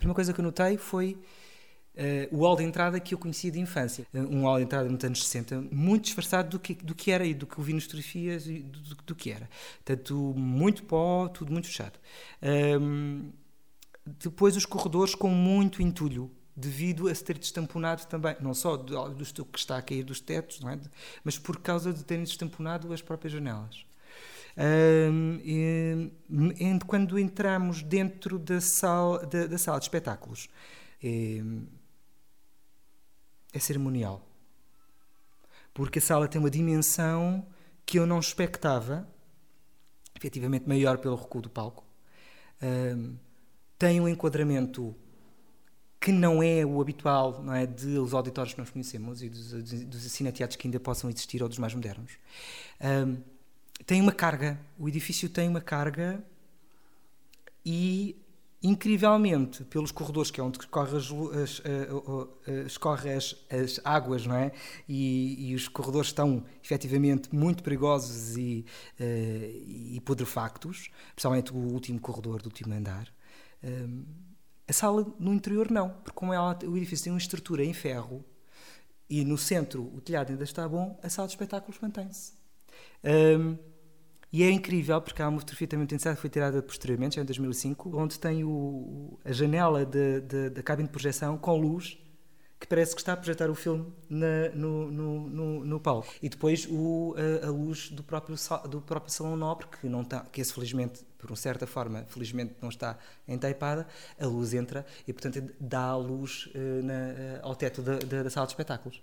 primeira coisa que eu notei foi uh, o hall de entrada que eu conhecia de infância. Uh, um hall de entrada nos anos 60, muito disfarçado do que, do que era e do que eu vi nas fotografias e do, do, do que era. Portanto, muito pó, tudo muito fechado. Um, depois os corredores com muito entulho, devido a se ter destamponado também, não só do, do que está a cair dos tetos, é? mas por causa de terem destamponado as próprias janelas. E, quando entramos dentro da sala, da, da sala de espetáculos, é, é cerimonial. Porque a sala tem uma dimensão que eu não expectava, efetivamente maior pelo recuo do palco. Tem um enquadramento que não é o habitual não é, dos auditórios que nós conhecemos e dos, dos cineteatros que ainda possam existir ou dos mais modernos. Tem uma carga, o edifício tem uma carga e incrivelmente pelos corredores que é onde escorre as, as, uh, uh, escorre as, as, águas não é e, e, os corredores estão efetivamente muito perigosos e, uh, e principalmente o último corredor do último andar a sala no interior não, porque como ela, o edifício tem uma estrutura em ferro e no centro o telhado ainda está bom, a sala de espetáculos mantém-se. Um, e é incrível, porque há uma fotografia também muito interessante que foi tirada posteriormente, já em 2005, onde tem o, a janela da cabine de projeção com luz que parece que está a projetar o filme na, no, no, no, no, palco. E depois o, a, a, luz do próprio, do próprio Salão Nobre, que, não está, que esse felizmente, por uma certa forma, felizmente não está entaipada, a luz entra e, portanto, dá a luz uh, na, uh, ao teto da, da, da, sala de espetáculos.